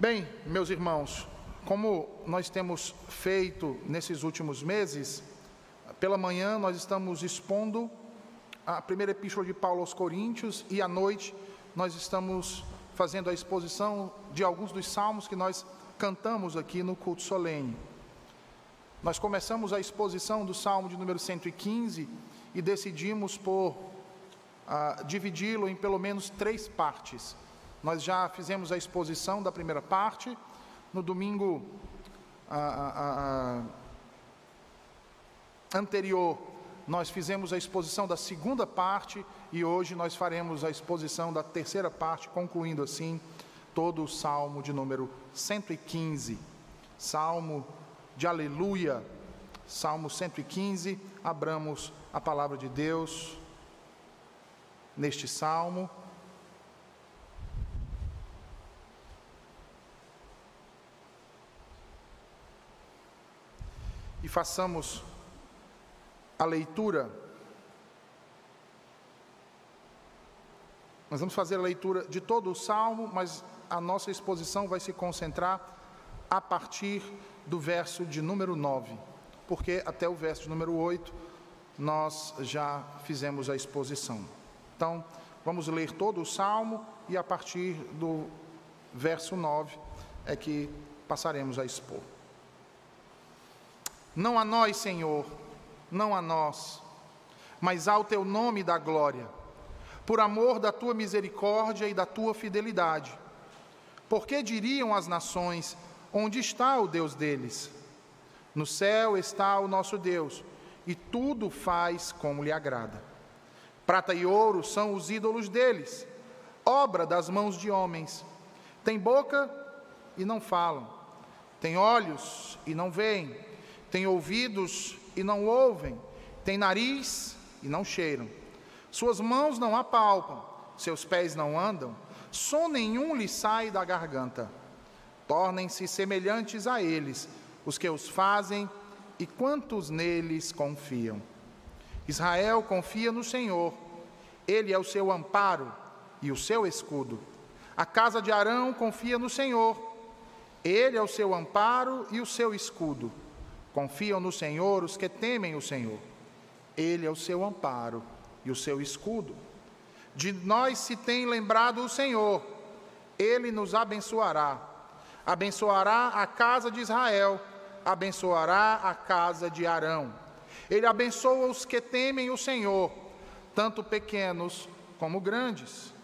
Bem, meus irmãos, como nós temos feito nesses últimos meses, pela manhã nós estamos expondo a primeira epístola de Paulo aos Coríntios e à noite nós estamos fazendo a exposição de alguns dos salmos que nós cantamos aqui no culto solene. Nós começamos a exposição do salmo de número 115 e decidimos por uh, dividi-lo em pelo menos três partes. Nós já fizemos a exposição da primeira parte. No domingo anterior, nós fizemos a exposição da segunda parte e hoje nós faremos a exposição da terceira parte, concluindo assim todo o salmo de número 115. Salmo de aleluia. Salmo 115. Abramos a palavra de Deus neste salmo. E façamos a leitura. Nós vamos fazer a leitura de todo o salmo, mas a nossa exposição vai se concentrar a partir do verso de número 9, porque até o verso de número 8 nós já fizemos a exposição. Então, vamos ler todo o salmo e a partir do verso 9 é que passaremos a expor. Não a nós, Senhor, não a nós, mas ao teu nome da glória, por amor da tua misericórdia e da tua fidelidade. Porque diriam as nações: onde está o Deus deles? No céu está o nosso Deus, e tudo faz como lhe agrada. Prata e ouro são os ídolos deles, obra das mãos de homens. Tem boca e não falam, tem olhos e não veem têm ouvidos e não ouvem, têm nariz e não cheiram. Suas mãos não apalpam, seus pés não andam, som nenhum lhe sai da garganta. Tornem-se semelhantes a eles, os que os fazem e quantos neles confiam. Israel confia no Senhor, ele é o seu amparo e o seu escudo. A casa de Arão confia no Senhor, ele é o seu amparo e o seu escudo. Confiam no Senhor os que temem o Senhor. Ele é o seu amparo e o seu escudo. De nós se tem lembrado o Senhor, ele nos abençoará. Abençoará a casa de Israel, abençoará a casa de Arão. Ele abençoa os que temem o Senhor, tanto pequenos como grandes.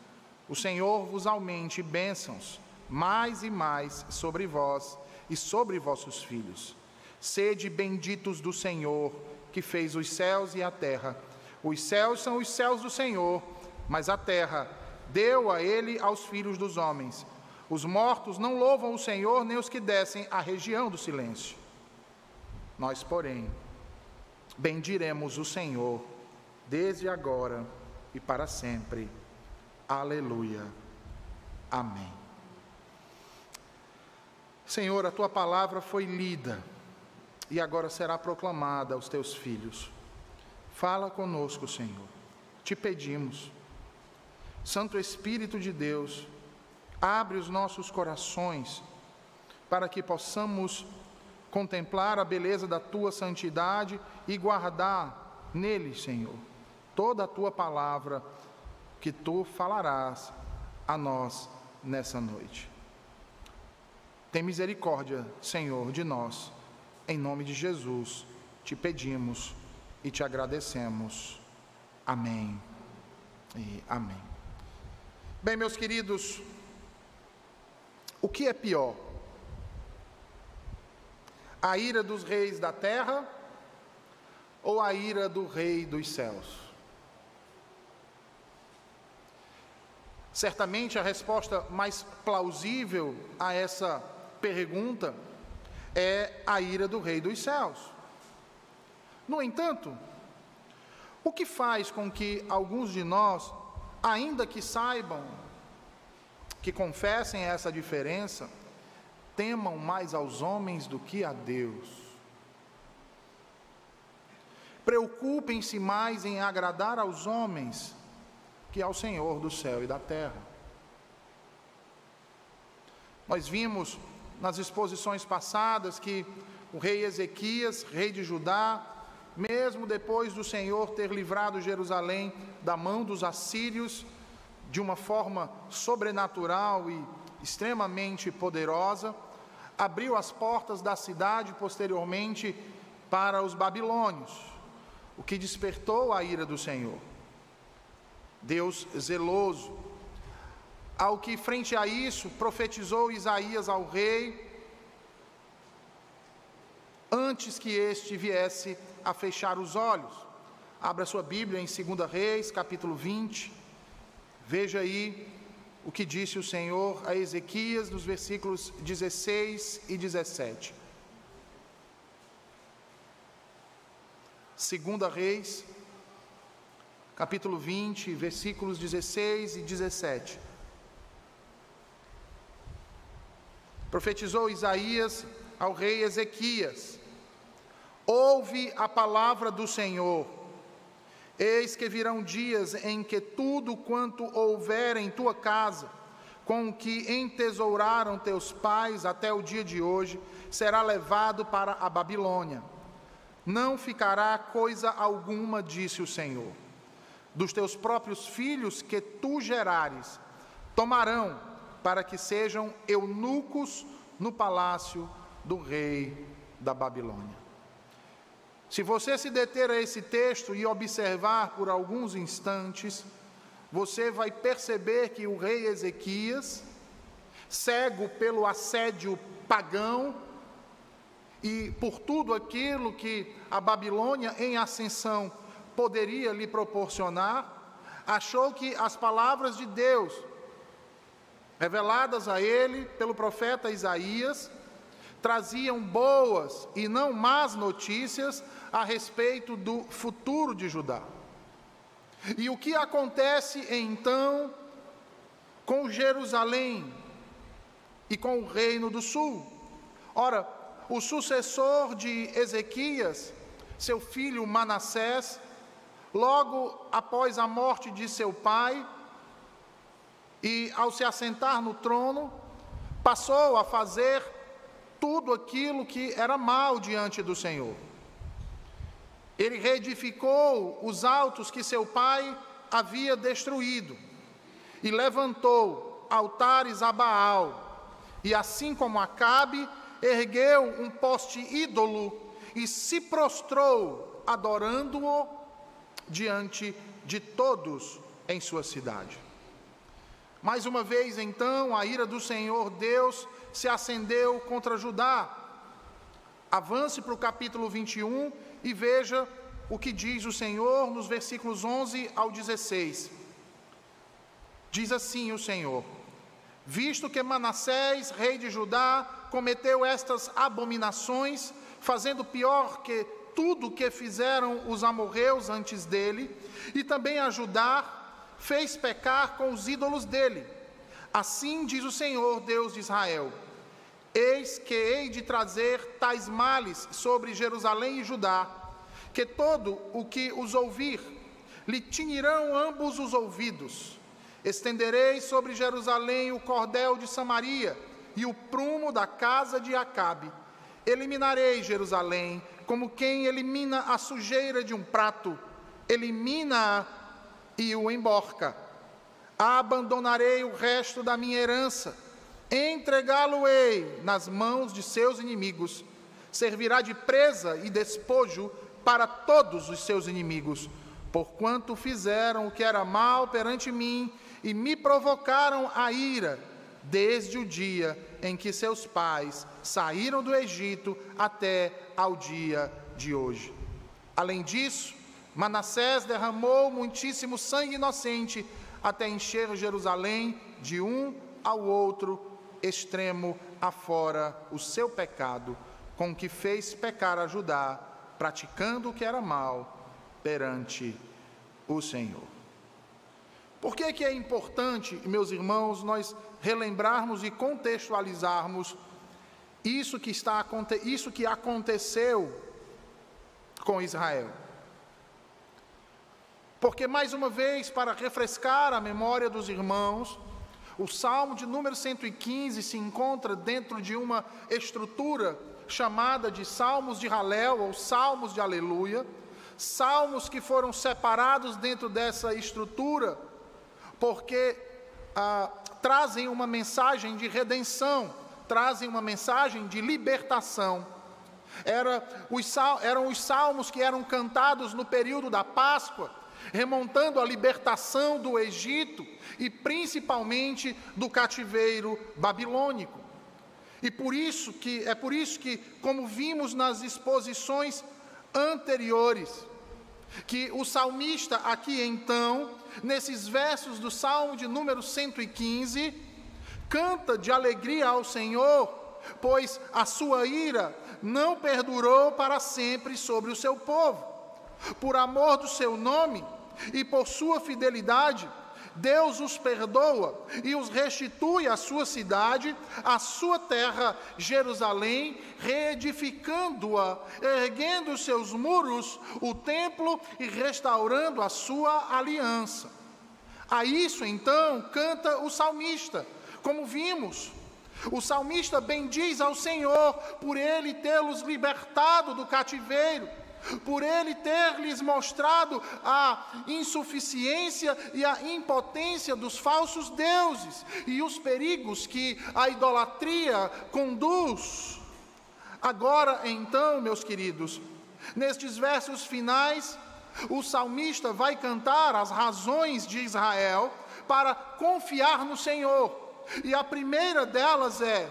O Senhor vos aumente bênçãos, mais e mais sobre vós e sobre vossos filhos. Sede benditos do Senhor, que fez os céus e a terra. Os céus são os céus do Senhor, mas a terra deu a ele aos filhos dos homens. Os mortos não louvam o Senhor, nem os que descem à região do silêncio. Nós, porém, bendiremos o Senhor, desde agora e para sempre. Aleluia. Amém. Senhor, a tua palavra foi lida e agora será proclamada aos teus filhos. Fala conosco, Senhor. Te pedimos. Santo Espírito de Deus, abre os nossos corações para que possamos contemplar a beleza da tua santidade e guardar nele, Senhor, toda a tua palavra que tu falarás a nós nessa noite. Tem misericórdia, Senhor, de nós em nome de Jesus, te pedimos e te agradecemos. Amém. E amém. Bem, meus queridos, o que é pior? A ira dos reis da terra ou a ira do rei dos céus? Certamente a resposta mais plausível a essa pergunta é a ira do Rei dos céus. No entanto, o que faz com que alguns de nós, ainda que saibam, que confessem essa diferença, temam mais aos homens do que a Deus? Preocupem-se mais em agradar aos homens que ao Senhor do céu e da terra. Nós vimos nas exposições passadas que o rei Ezequias, rei de Judá, mesmo depois do Senhor ter livrado Jerusalém da mão dos assírios de uma forma sobrenatural e extremamente poderosa, abriu as portas da cidade posteriormente para os babilônios, o que despertou a ira do Senhor. Deus zeloso, ao que, frente a isso, profetizou Isaías ao rei, antes que este viesse a fechar os olhos. Abra sua Bíblia em 2 Reis, capítulo 20. Veja aí o que disse o Senhor a Ezequias nos versículos 16 e 17. 2 Reis, capítulo 20, versículos 16 e 17. Profetizou Isaías ao rei Ezequias: Ouve a palavra do Senhor. Eis que virão dias em que tudo quanto houver em tua casa, com o que entesouraram teus pais até o dia de hoje, será levado para a Babilônia. Não ficará coisa alguma, disse o Senhor. Dos teus próprios filhos que tu gerares, tomarão para que sejam eunucos no palácio do rei da Babilônia. Se você se deter a esse texto e observar por alguns instantes, você vai perceber que o rei Ezequias, cego pelo assédio pagão e por tudo aquilo que a Babilônia em ascensão poderia lhe proporcionar, achou que as palavras de Deus reveladas a ele pelo profeta Isaías, traziam boas e não más notícias a respeito do futuro de Judá. E o que acontece então com Jerusalém e com o reino do sul? Ora, o sucessor de Ezequias, seu filho Manassés, logo após a morte de seu pai, e, ao se assentar no trono, passou a fazer tudo aquilo que era mal diante do Senhor. Ele reedificou os altos que seu pai havia destruído e levantou altares a Baal, e assim como Acabe, ergueu um poste ídolo e se prostrou, adorando-o diante de todos em sua cidade. Mais uma vez, então, a ira do Senhor Deus se acendeu contra Judá. Avance para o capítulo 21 e veja o que diz o Senhor nos versículos 11 ao 16. Diz assim o Senhor: Visto que Manassés, rei de Judá, cometeu estas abominações, fazendo pior que tudo que fizeram os amorreus antes dele, e também a Judá, fez pecar com os ídolos dele. Assim diz o Senhor, Deus de Israel: Eis que hei de trazer tais males sobre Jerusalém e Judá, que todo o que os ouvir lhe tinirão ambos os ouvidos. Estenderei sobre Jerusalém o cordel de Samaria e o prumo da casa de Acabe. Eliminarei Jerusalém como quem elimina a sujeira de um prato, elimina-a e o emborca. Abandonarei o resto da minha herança, entregá-lo-ei nas mãos de seus inimigos. Servirá de presa e despojo para todos os seus inimigos, porquanto fizeram o que era mal perante mim e me provocaram a ira, desde o dia em que seus pais saíram do Egito até ao dia de hoje. Além disso, Manassés derramou muitíssimo sangue inocente até encher Jerusalém de um ao outro extremo afora o seu pecado, com que fez pecar a Judá, praticando o que era mal perante o Senhor. Por que, que é importante, meus irmãos, nós relembrarmos e contextualizarmos isso que, está, isso que aconteceu com Israel? Porque, mais uma vez, para refrescar a memória dos irmãos, O Salmo de número 115 se encontra dentro de uma estrutura chamada de Salmos de Halel ou Salmos de Aleluia, salmos que foram separados dentro dessa estrutura, porque ah, trazem uma mensagem de redenção, trazem uma mensagem de libertação. Era os, eram os salmos que eram cantados no período da Páscoa, remontando a libertação do Egito e principalmente do cativeiro babilônico. E por isso que é por isso que, como vimos nas exposições anteriores, que o salmista aqui então, nesses versos do Salmo de número 115, canta de alegria ao Senhor, pois a sua ira não perdurou para sempre sobre o seu povo. Por amor do seu nome e por sua fidelidade, Deus os perdoa e os restitui à sua cidade, à sua terra, Jerusalém, reedificando-a, erguendo seus muros, o templo e restaurando a sua aliança. A isso então canta o salmista, como vimos. O salmista bendiz ao Senhor por ele tê-los libertado do cativeiro por ele ter lhes mostrado a insuficiência e a impotência dos falsos deuses e os perigos que a idolatria conduz. Agora, então, meus queridos, nestes versos finais, o salmista vai cantar as razões de Israel para confiar no Senhor. E a primeira delas é: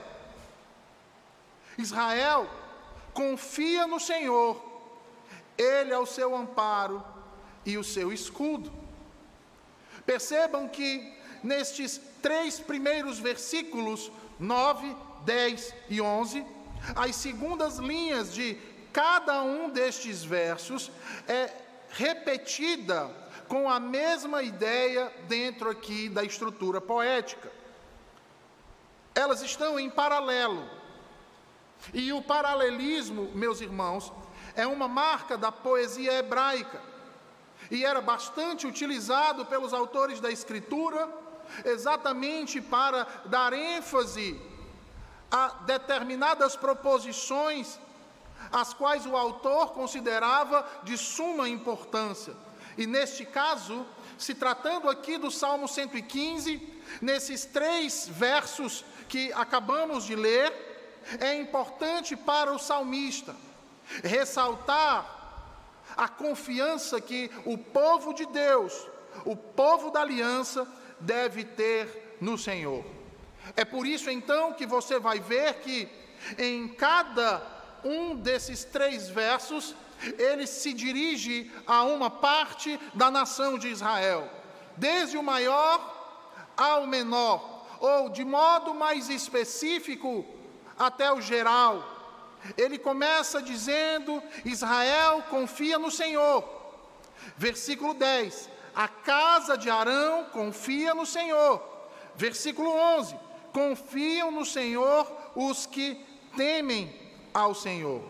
Israel confia no Senhor ele é o seu amparo e o seu escudo. Percebam que nestes três primeiros versículos, 9, 10 e 11, as segundas linhas de cada um destes versos é repetida com a mesma ideia dentro aqui da estrutura poética. Elas estão em paralelo. E o paralelismo, meus irmãos, é uma marca da poesia hebraica e era bastante utilizado pelos autores da Escritura exatamente para dar ênfase a determinadas proposições as quais o autor considerava de suma importância. E neste caso, se tratando aqui do Salmo 115, nesses três versos que acabamos de ler, é importante para o salmista ressaltar a confiança que o povo de Deus, o povo da aliança, deve ter no Senhor. É por isso então que você vai ver que em cada um desses três versos, ele se dirige a uma parte da nação de Israel, desde o maior ao menor, ou de modo mais específico até o geral ele começa dizendo: Israel confia no Senhor. Versículo 10: A casa de Arão confia no Senhor. Versículo 11: Confiam no Senhor os que temem ao Senhor.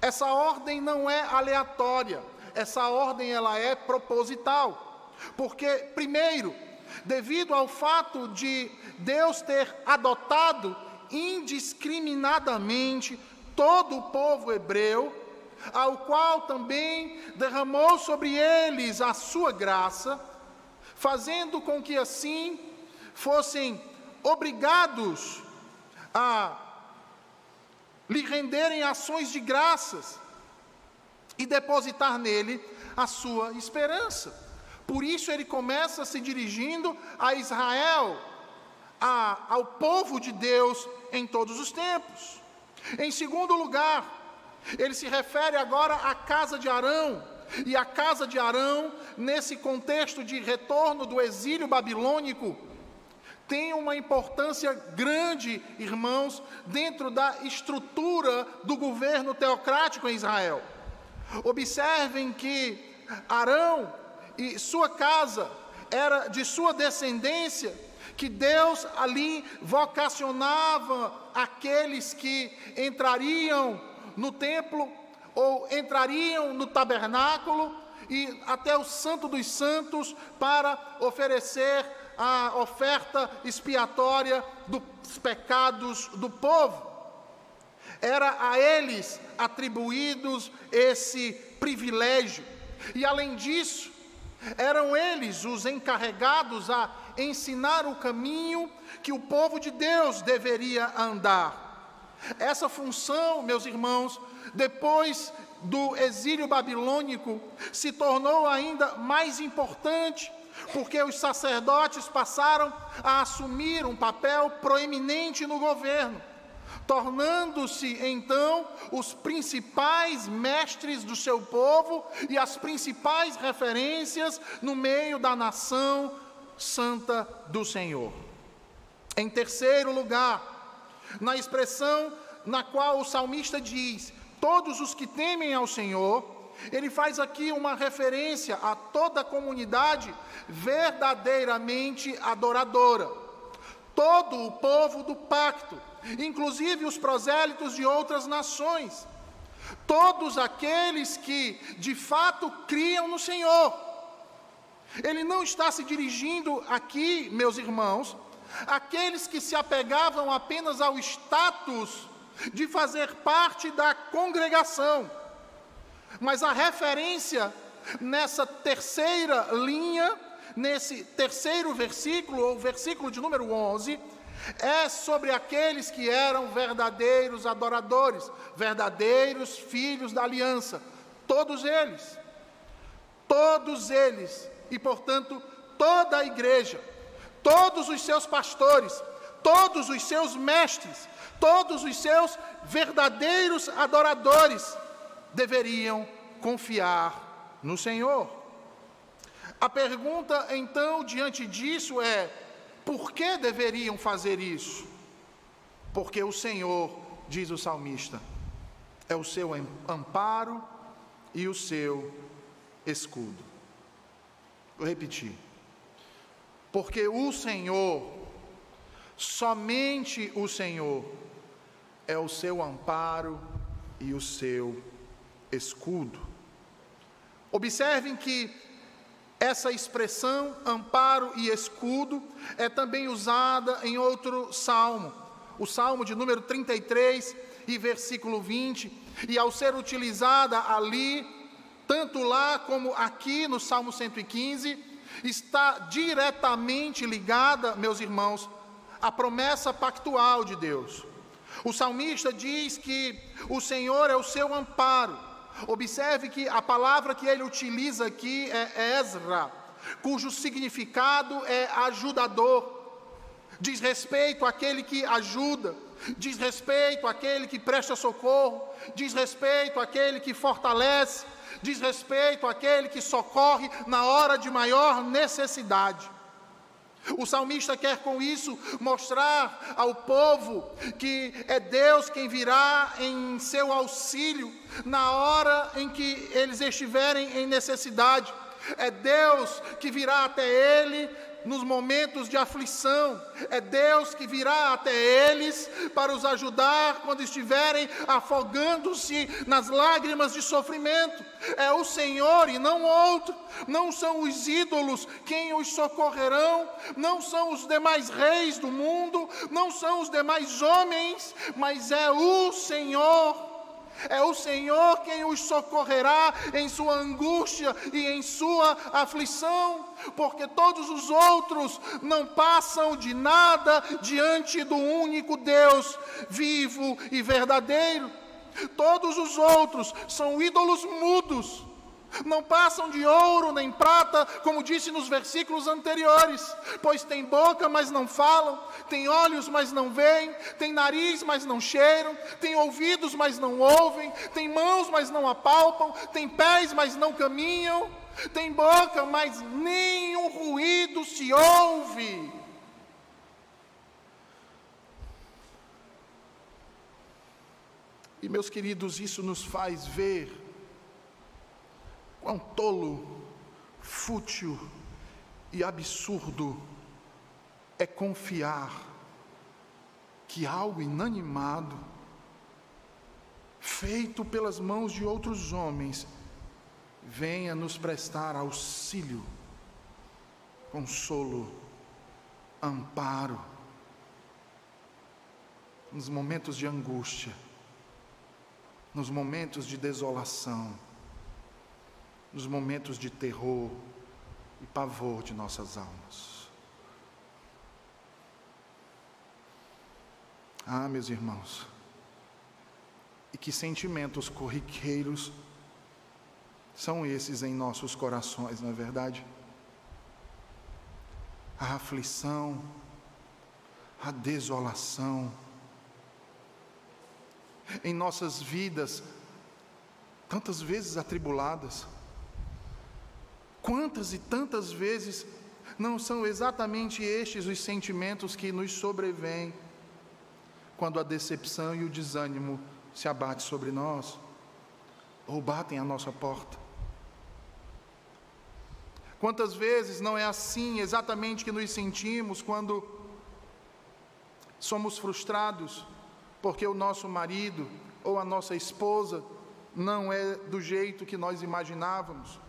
Essa ordem não é aleatória, essa ordem ela é proposital. Porque primeiro, devido ao fato de Deus ter adotado indiscriminadamente todo o povo hebreu, ao qual também derramou sobre eles a sua graça, fazendo com que assim fossem obrigados a lhe renderem ações de graças e depositar nele a sua esperança. Por isso ele começa se dirigindo a Israel, a, ao povo de Deus em todos os tempos. Em segundo lugar, ele se refere agora à casa de Arão, e a casa de Arão, nesse contexto de retorno do exílio babilônico, tem uma importância grande, irmãos, dentro da estrutura do governo teocrático em Israel. Observem que Arão e sua casa era de sua descendência que Deus ali vocacionava aqueles que entrariam no templo ou entrariam no tabernáculo e até o Santo dos Santos para oferecer a oferta expiatória dos pecados do povo. Era a eles atribuídos esse privilégio. E além disso, eram eles os encarregados a ensinar o caminho que o povo de Deus deveria andar. Essa função, meus irmãos, depois do exílio babilônico, se tornou ainda mais importante, porque os sacerdotes passaram a assumir um papel proeminente no governo, tornando-se então os principais mestres do seu povo e as principais referências no meio da nação santa do Senhor. Em terceiro lugar, na expressão na qual o salmista diz: Todos os que temem ao Senhor, ele faz aqui uma referência a toda a comunidade verdadeiramente adoradora. Todo o povo do pacto, inclusive os prosélitos de outras nações, todos aqueles que de fato criam no Senhor. Ele não está se dirigindo aqui, meus irmãos, aqueles que se apegavam apenas ao status de fazer parte da congregação. Mas a referência nessa terceira linha, nesse terceiro versículo, ou versículo de número 11, é sobre aqueles que eram verdadeiros adoradores, verdadeiros filhos da aliança, todos eles, todos eles, e portanto toda a igreja, todos os seus pastores, todos os seus mestres, todos os seus verdadeiros adoradores deveriam confiar no Senhor. A pergunta então diante disso é: por que deveriam fazer isso? Porque o Senhor, diz o salmista, é o seu amparo e o seu escudo. Vou repetir. Porque o Senhor, somente o Senhor, é o seu amparo e o seu escudo. Observem que essa expressão amparo e escudo é também usada em outro salmo, o salmo de número 33 e versículo 20, e ao ser utilizada ali, tanto lá como aqui no salmo 115, está diretamente ligada, meus irmãos, à promessa pactual de Deus. O salmista diz que o Senhor é o seu amparo. Observe que a palavra que ele utiliza aqui é Ezra, cujo significado é ajudador. Diz respeito àquele que ajuda, diz respeito àquele que presta socorro, diz respeito àquele que fortalece, diz respeito àquele que socorre na hora de maior necessidade. O salmista quer com isso mostrar ao povo que é Deus quem virá em seu auxílio na hora em que eles estiverem em necessidade. É Deus que virá até ele nos momentos de aflição. É Deus que virá até eles para os ajudar quando estiverem afogando-se nas lágrimas de sofrimento. É o Senhor e não outro. Não são os ídolos quem os socorrerão, não são os demais reis do mundo, não são os demais homens, mas é o Senhor é o Senhor quem os socorrerá em sua angústia e em sua aflição, porque todos os outros não passam de nada diante do único Deus vivo e verdadeiro. Todos os outros são ídolos mudos não passam de ouro nem prata, como disse nos versículos anteriores, pois tem boca, mas não falam, tem olhos, mas não veem, tem nariz, mas não cheiram, tem ouvidos, mas não ouvem, tem mãos, mas não apalpam, tem pés, mas não caminham, tem boca, mas nenhum ruído se ouve. E meus queridos, isso nos faz ver Quão tolo, fútil e absurdo é confiar que algo inanimado, feito pelas mãos de outros homens, venha nos prestar auxílio, consolo amparo nos momentos de angústia, nos momentos de desolação, nos momentos de terror e pavor de nossas almas. Ah, meus irmãos, e que sentimentos corriqueiros são esses em nossos corações, não é verdade? A aflição, a desolação, em nossas vidas, tantas vezes atribuladas, quantas e tantas vezes não são exatamente estes os sentimentos que nos sobrevêm quando a decepção e o desânimo se abate sobre nós ou batem à nossa porta. Quantas vezes não é assim exatamente que nos sentimos quando somos frustrados porque o nosso marido ou a nossa esposa não é do jeito que nós imaginávamos?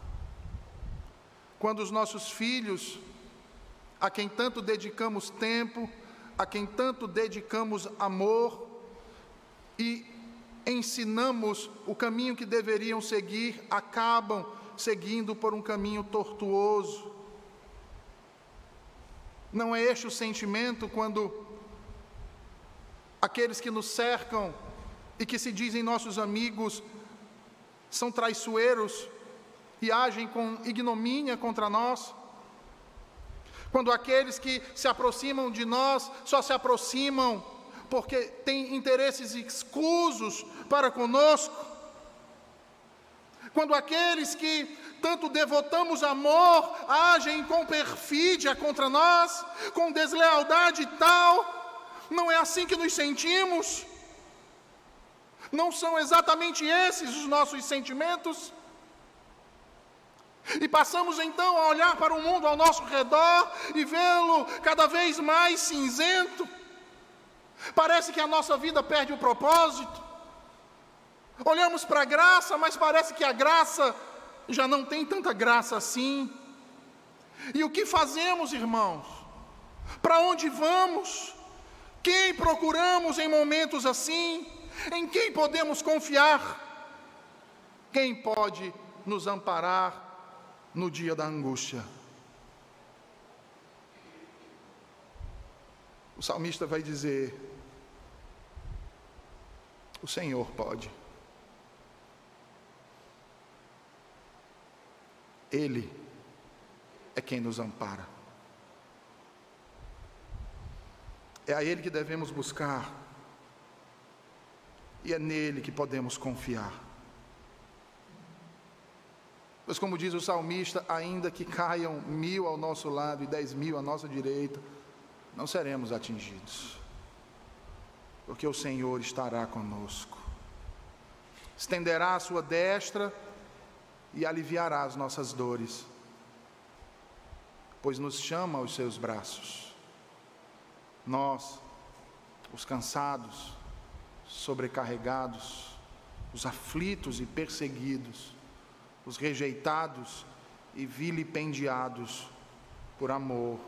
Quando os nossos filhos, a quem tanto dedicamos tempo, a quem tanto dedicamos amor e ensinamos o caminho que deveriam seguir, acabam seguindo por um caminho tortuoso. Não é este o sentimento quando aqueles que nos cercam e que se dizem nossos amigos são traiçoeiros e agem com ignomínia contra nós? Quando aqueles que se aproximam de nós só se aproximam porque têm interesses escusos para conosco. Quando aqueles que tanto devotamos amor agem com perfídia contra nós, com deslealdade tal, não é assim que nos sentimos? Não são exatamente esses os nossos sentimentos? E passamos então a olhar para o mundo ao nosso redor e vê-lo cada vez mais cinzento. Parece que a nossa vida perde o propósito. Olhamos para a graça, mas parece que a graça já não tem tanta graça assim. E o que fazemos, irmãos? Para onde vamos? Quem procuramos em momentos assim? Em quem podemos confiar? Quem pode nos amparar no dia da angústia. O salmista vai dizer: O Senhor pode. Ele é quem nos ampara. É a Ele que devemos buscar, e é nele que podemos confiar. Pois, como diz o salmista, ainda que caiam mil ao nosso lado e dez mil à nossa direita, não seremos atingidos, porque o Senhor estará conosco, estenderá a sua destra e aliviará as nossas dores, pois nos chama aos seus braços. Nós, os cansados, sobrecarregados, os aflitos e perseguidos, os rejeitados e vilipendiados por amor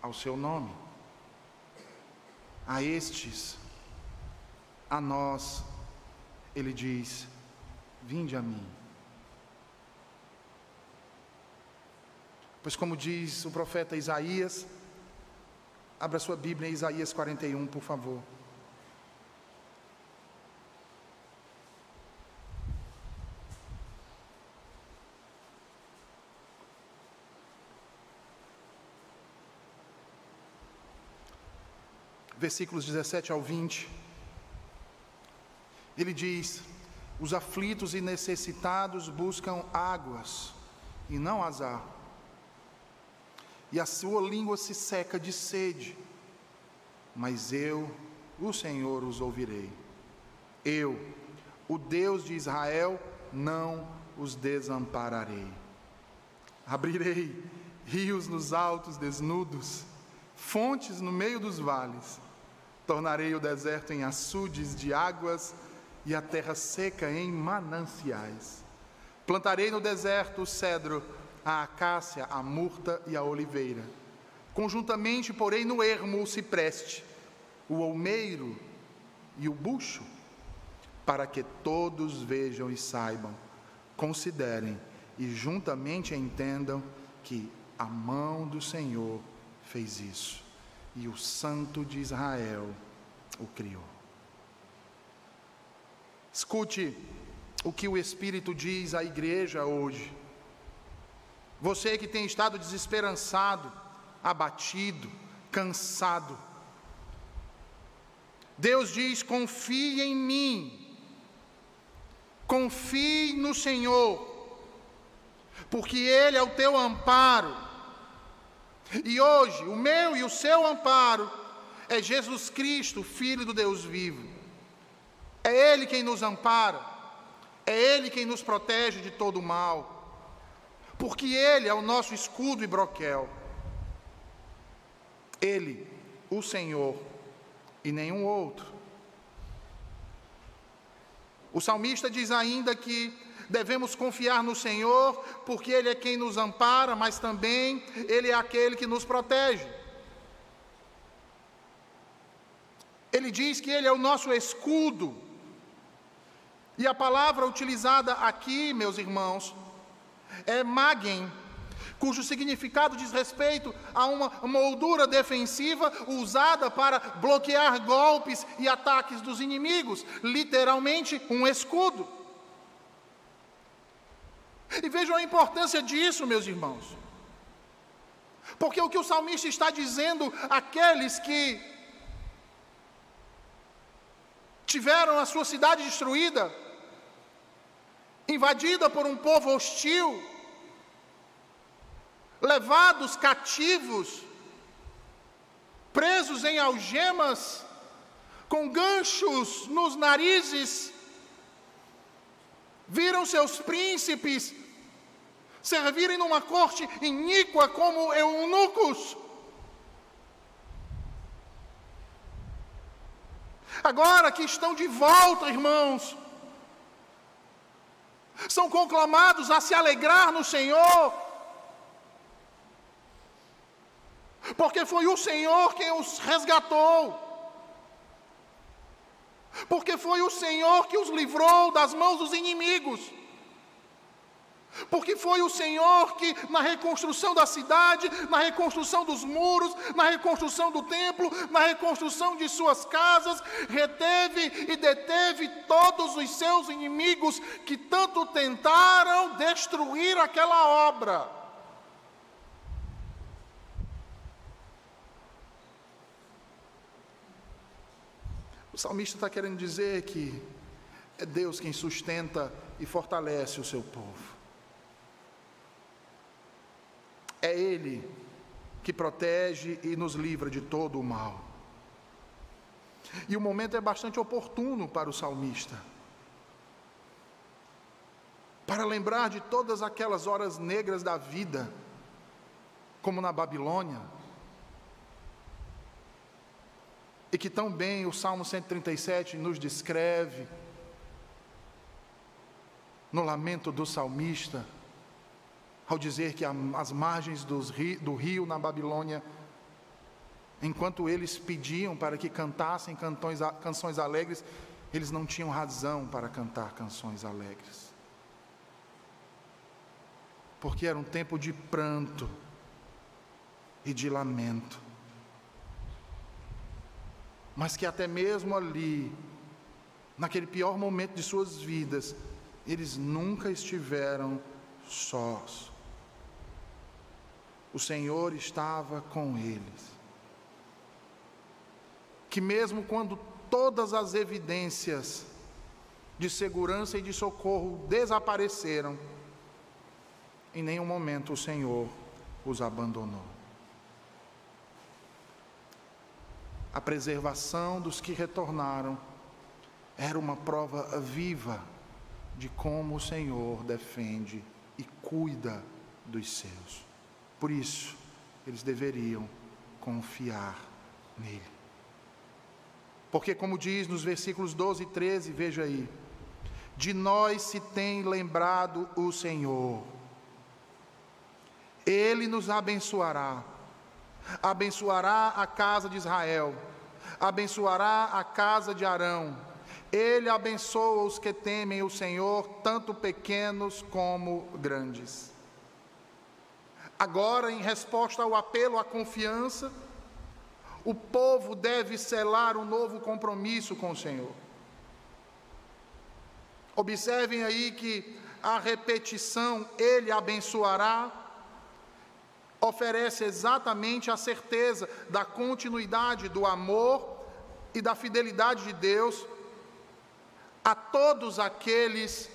ao seu nome. A estes, a nós, ele diz: Vinde a mim. Pois, como diz o profeta Isaías, abra sua Bíblia em Isaías 41, por favor. versículos 17 ao 20. Ele diz: Os aflitos e necessitados buscam águas e não azar, e a sua língua se seca de sede, mas eu, o Senhor, os ouvirei. Eu, o Deus de Israel, não os desampararei. Abrirei rios nos altos desnudos, fontes no meio dos vales Tornarei o deserto em açudes de águas e a terra seca em mananciais. Plantarei no deserto o cedro, a acácia, a murta e a oliveira. Conjuntamente, porém, no ermo o cipreste, o olmeiro e o bucho, para que todos vejam e saibam, considerem e juntamente entendam que a mão do Senhor fez isso e o Santo de Israel o criou. Escute o que o Espírito diz à igreja hoje. Você que tem estado desesperançado, abatido, cansado. Deus diz: confie em mim, confie no Senhor, porque Ele é o teu amparo. E hoje, o meu e o seu amparo é Jesus Cristo, Filho do Deus vivo. É Ele quem nos ampara, é Ele quem nos protege de todo o mal, porque Ele é o nosso escudo e broquel. Ele, o Senhor, e nenhum outro. O salmista diz ainda que devemos confiar no Senhor, porque Ele é quem nos ampara, mas também Ele é aquele que nos protege. Ele diz que Ele é o nosso escudo. E a palavra utilizada aqui, meus irmãos, é magen, cujo significado diz respeito a uma moldura defensiva usada para bloquear golpes e ataques dos inimigos, literalmente um escudo. E vejam a importância disso, meus irmãos. Porque o que o salmista está dizendo àqueles que tiveram a sua cidade destruída, invadida por um povo hostil, levados cativos, presos em algemas, com ganchos nos narizes, viram seus príncipes servirem numa corte iníqua como eunucos. Agora que estão de volta, irmãos, são conclamados a se alegrar no Senhor, porque foi o Senhor quem os resgatou, porque foi o Senhor que os livrou das mãos dos inimigos. Porque foi o Senhor que, na reconstrução da cidade, na reconstrução dos muros, na reconstrução do templo, na reconstrução de suas casas, reteve e deteve todos os seus inimigos que tanto tentaram destruir aquela obra. O salmista está querendo dizer que é Deus quem sustenta e fortalece o seu povo. É Ele que protege e nos livra de todo o mal. E o momento é bastante oportuno para o salmista. Para lembrar de todas aquelas horas negras da vida, como na Babilônia, e que tão bem o Salmo 137 nos descreve, no lamento do salmista, ao dizer que as margens do rio na Babilônia, enquanto eles pediam para que cantassem canções alegres, eles não tinham razão para cantar canções alegres. Porque era um tempo de pranto e de lamento mas que até mesmo ali, naquele pior momento de suas vidas, eles nunca estiveram sós. O Senhor estava com eles. Que mesmo quando todas as evidências de segurança e de socorro desapareceram, em nenhum momento o Senhor os abandonou. a preservação dos que retornaram era uma prova viva de como o Senhor defende e cuida dos seus. Por isso, eles deveriam confiar nele. Porque, como diz nos versículos 12 e 13, veja aí: de nós se tem lembrado o Senhor, Ele nos abençoará abençoará a casa de Israel, abençoará a casa de Arão. Ele abençoa os que temem o Senhor, tanto pequenos como grandes. Agora, em resposta ao apelo à confiança, o povo deve selar um novo compromisso com o Senhor. Observem aí que a repetição, Ele abençoará, oferece exatamente a certeza da continuidade do amor e da fidelidade de Deus a todos aqueles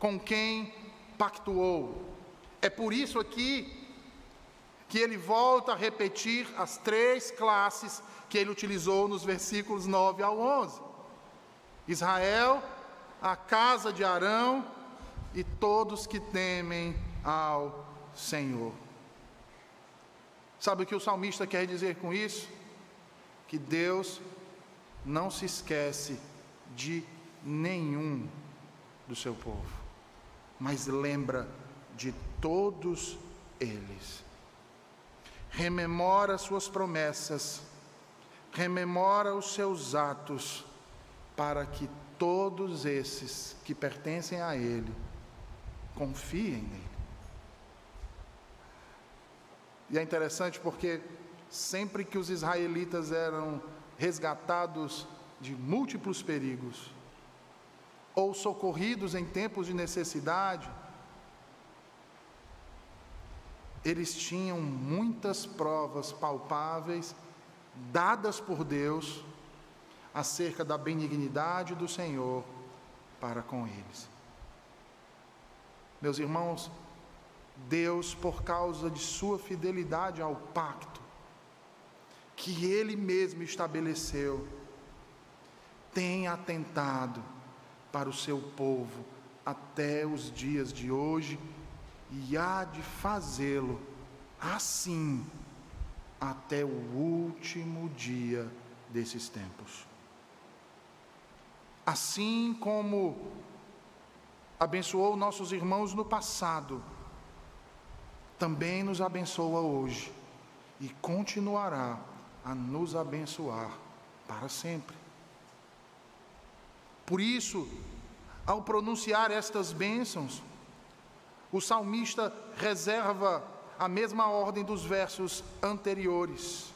com quem pactuou. É por isso aqui que ele volta a repetir as três classes que ele utilizou nos versículos 9 ao 11: Israel, a casa de Arão e todos que temem ao Senhor. Sabe o que o salmista quer dizer com isso? Que Deus não se esquece de nenhum do seu povo, mas lembra de todos eles. Rememora suas promessas, rememora os seus atos, para que todos esses que pertencem a Ele confiem nele. E é interessante porque sempre que os israelitas eram resgatados de múltiplos perigos, ou socorridos em tempos de necessidade, eles tinham muitas provas palpáveis dadas por Deus acerca da benignidade do Senhor para com eles. Meus irmãos, Deus, por causa de sua fidelidade ao pacto que Ele mesmo estabeleceu, tem atentado para o seu povo até os dias de hoje e há de fazê-lo assim até o último dia desses tempos. Assim como abençoou nossos irmãos no passado, também nos abençoa hoje e continuará a nos abençoar para sempre. Por isso, ao pronunciar estas bênçãos, o salmista reserva a mesma ordem dos versos anteriores.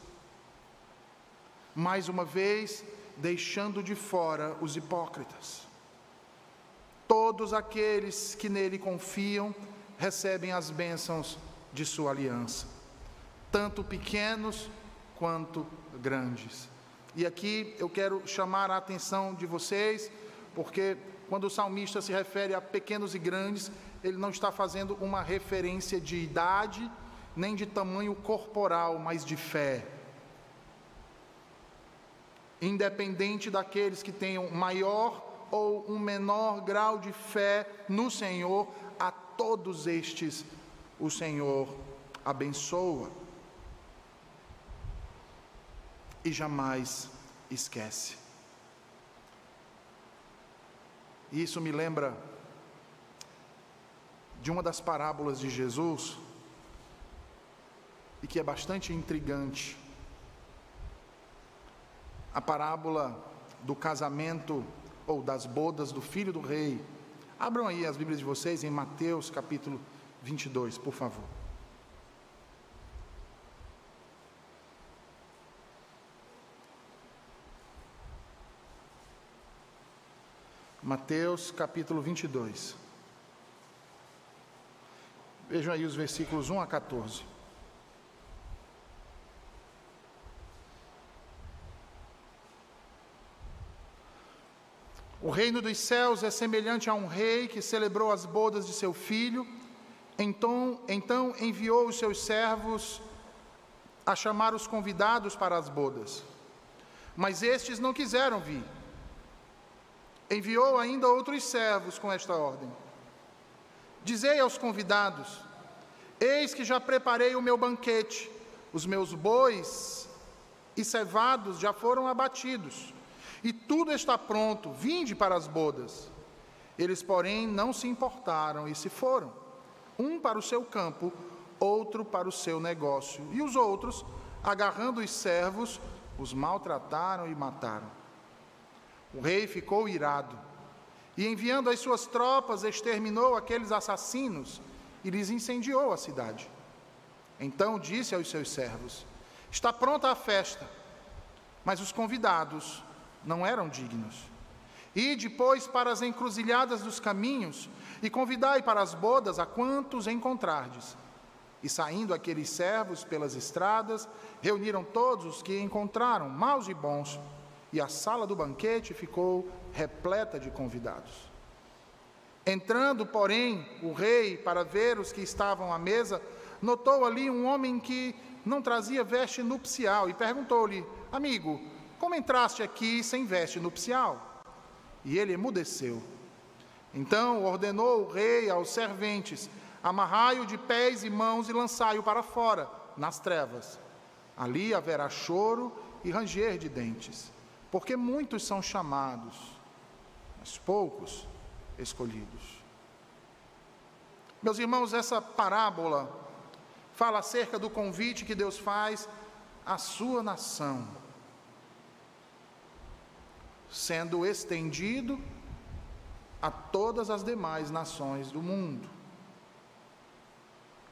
Mais uma vez, deixando de fora os hipócritas. Todos aqueles que nele confiam recebem as bênçãos de sua aliança, tanto pequenos quanto grandes. E aqui eu quero chamar a atenção de vocês, porque quando o salmista se refere a pequenos e grandes, ele não está fazendo uma referência de idade, nem de tamanho corporal, mas de fé. Independente daqueles que tenham maior ou um menor grau de fé no Senhor, a todos estes o Senhor abençoa e jamais esquece. Isso me lembra de uma das parábolas de Jesus e que é bastante intrigante. A parábola do casamento ou das bodas do filho do rei. Abram aí as Bíblias de vocês em Mateus capítulo 22, por favor. Mateus capítulo 22. Vejam aí os versículos 1 a 14. O reino dos céus é semelhante a um rei que celebrou as bodas de seu filho. Então, então enviou os seus servos a chamar os convidados para as bodas. Mas estes não quiseram vir. Enviou ainda outros servos com esta ordem: Dizei aos convidados: Eis que já preparei o meu banquete, os meus bois e cevados já foram abatidos e tudo está pronto, vinde para as bodas. Eles, porém, não se importaram e se foram, um para o seu campo, outro para o seu negócio. E os outros, agarrando os servos, os maltrataram e mataram. O rei ficou irado e, enviando as suas tropas, exterminou aqueles assassinos e lhes incendiou a cidade. Então disse aos seus servos: Está pronta a festa, mas os convidados não eram dignos. E depois para as encruzilhadas dos caminhos e convidai para as bodas a quantos encontrardes. E saindo aqueles servos pelas estradas, reuniram todos os que encontraram, maus e bons, e a sala do banquete ficou repleta de convidados. Entrando, porém, o rei para ver os que estavam à mesa, notou ali um homem que não trazia veste nupcial e perguntou-lhe: Amigo, como entraste aqui sem veste nupcial? E ele emudeceu. Então ordenou o rei aos serventes: Amarrai-o de pés e mãos e lançai-o para fora, nas trevas. Ali haverá choro e ranger de dentes, porque muitos são chamados, mas poucos escolhidos. Meus irmãos, essa parábola fala acerca do convite que Deus faz à sua nação, sendo estendido a todas as demais nações do mundo,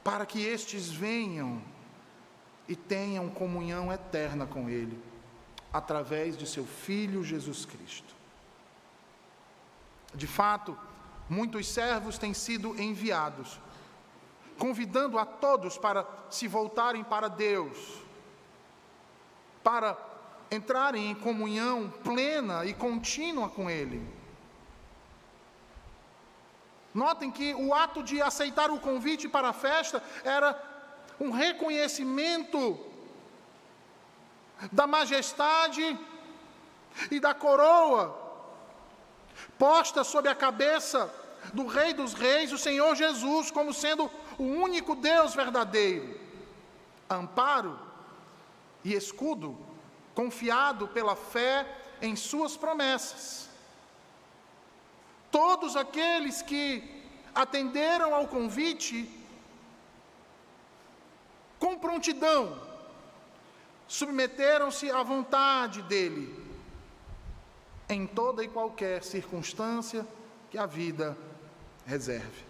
para que estes venham e tenham comunhão eterna com Ele, através de seu Filho Jesus Cristo. De fato, muitos servos têm sido enviados, convidando a todos para se voltarem para Deus, para entrarem em comunhão plena e contínua com Ele. Notem que o ato de aceitar o convite para a festa era um reconhecimento da majestade e da coroa posta sobre a cabeça do Rei dos Reis, o Senhor Jesus, como sendo o único Deus verdadeiro, amparo e escudo, confiado pela fé em Suas promessas. Todos aqueles que atenderam ao convite com prontidão, submeteram-se à vontade dele, em toda e qualquer circunstância que a vida reserve.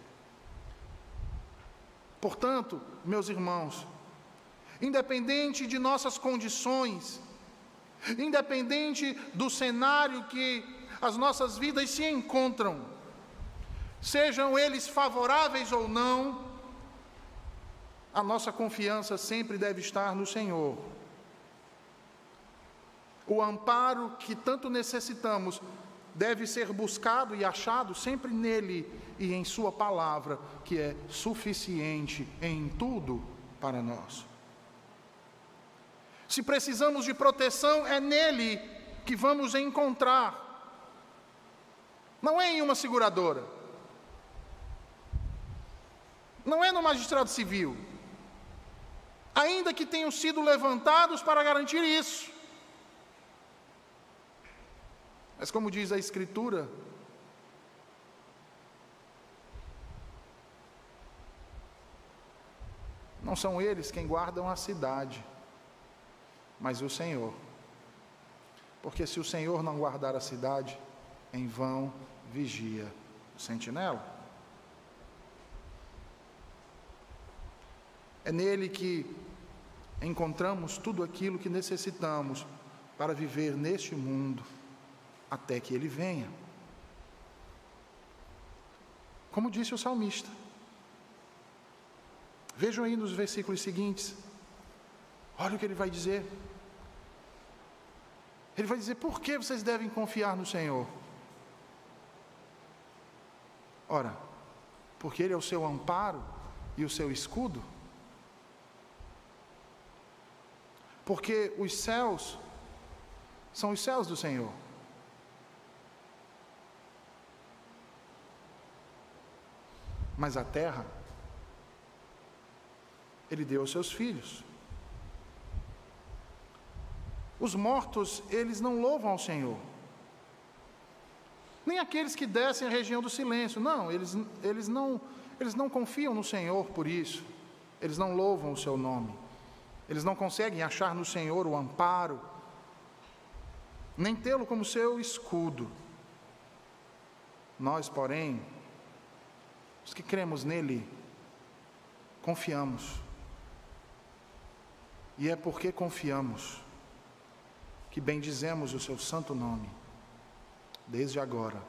Portanto, meus irmãos, independente de nossas condições, independente do cenário que as nossas vidas se encontram, sejam eles favoráveis ou não, a nossa confiança sempre deve estar no Senhor. O amparo que tanto necessitamos deve ser buscado e achado sempre nele e em Sua palavra, que é suficiente em tudo para nós. Se precisamos de proteção, é nele que vamos encontrar não é em uma seguradora. Não é no magistrado civil. Ainda que tenham sido levantados para garantir isso. Mas, como diz a Escritura, não são eles quem guardam a cidade, mas o Senhor. Porque se o Senhor não guardar a cidade, em vão vigia o sentinela. É nele que encontramos tudo aquilo que necessitamos para viver neste mundo até que ele venha. Como disse o salmista. Vejam aí nos versículos seguintes. Olha o que ele vai dizer. Ele vai dizer: por que vocês devem confiar no Senhor? Ora, porque Ele é o seu amparo e o seu escudo. Porque os céus são os céus do Senhor. Mas a terra, Ele deu aos seus filhos. Os mortos, eles não louvam ao Senhor nem aqueles que descem à região do silêncio. Não, eles, eles não, eles não confiam no Senhor por isso. eles não louvam o seu nome, eles não conseguem achar no Senhor o amparo, nem tê-lo como seu escudo. Nós, porém, os que cremos nele, confiamos. E é porque confiamos que bendizemos o seu santo nome, desde agora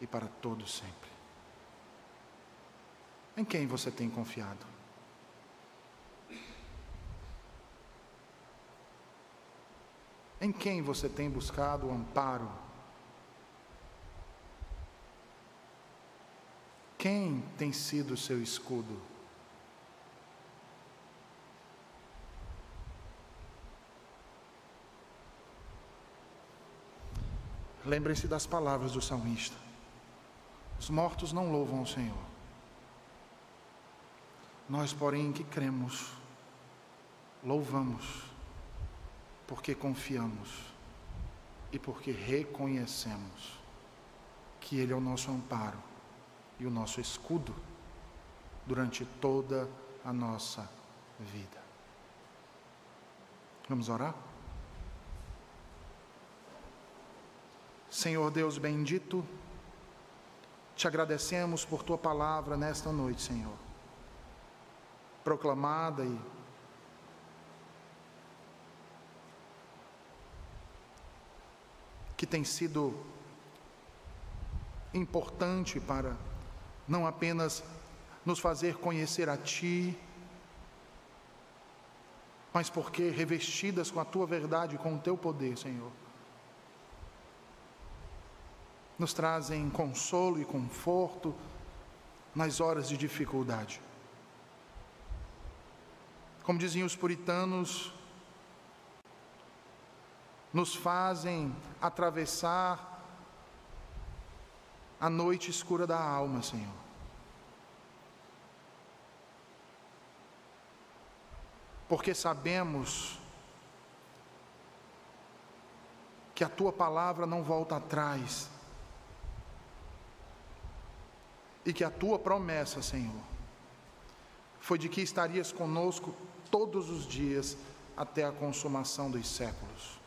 e para todo sempre. Em quem você tem confiado? Em quem você tem buscado o amparo? Quem tem sido o seu escudo? Lembrem-se das palavras do salmista: os mortos não louvam ao Senhor. Nós, porém, que cremos, louvamos porque confiamos e porque reconhecemos que Ele é o nosso amparo e o nosso escudo durante toda a nossa vida. Vamos orar? Senhor Deus bendito, te agradecemos por tua palavra nesta noite, Senhor, proclamada e que tem sido importante para não apenas nos fazer conhecer a Ti, mas porque revestidas com a Tua verdade, com o Teu poder, Senhor, nos trazem consolo e conforto nas horas de dificuldade. Como diziam os puritanos, nos fazem atravessar a noite escura da alma, Senhor. Porque sabemos que a tua palavra não volta atrás, e que a tua promessa, Senhor, foi de que estarias conosco todos os dias até a consumação dos séculos.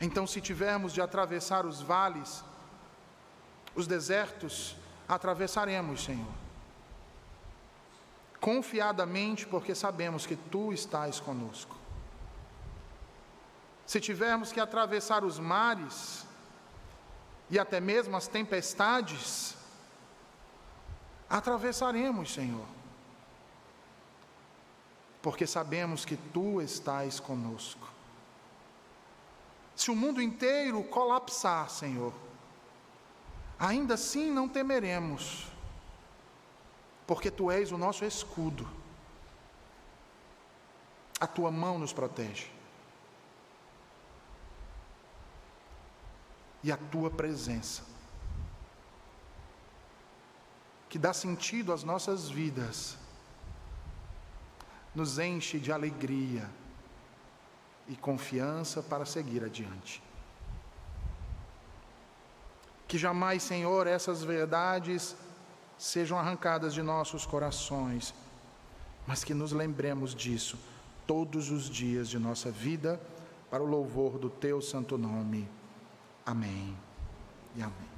Então, se tivermos de atravessar os vales, os desertos, atravessaremos, Senhor. Confiadamente, porque sabemos que Tu estás conosco. Se tivermos que atravessar os mares e até mesmo as tempestades, atravessaremos, Senhor. Porque sabemos que Tu estás conosco. Se o mundo inteiro colapsar, Senhor, ainda assim não temeremos, porque Tu és o nosso escudo, a Tua mão nos protege, e a Tua presença, que dá sentido às nossas vidas, nos enche de alegria, e confiança para seguir adiante. Que jamais, Senhor, essas verdades sejam arrancadas de nossos corações, mas que nos lembremos disso todos os dias de nossa vida, para o louvor do Teu santo nome. Amém e amém.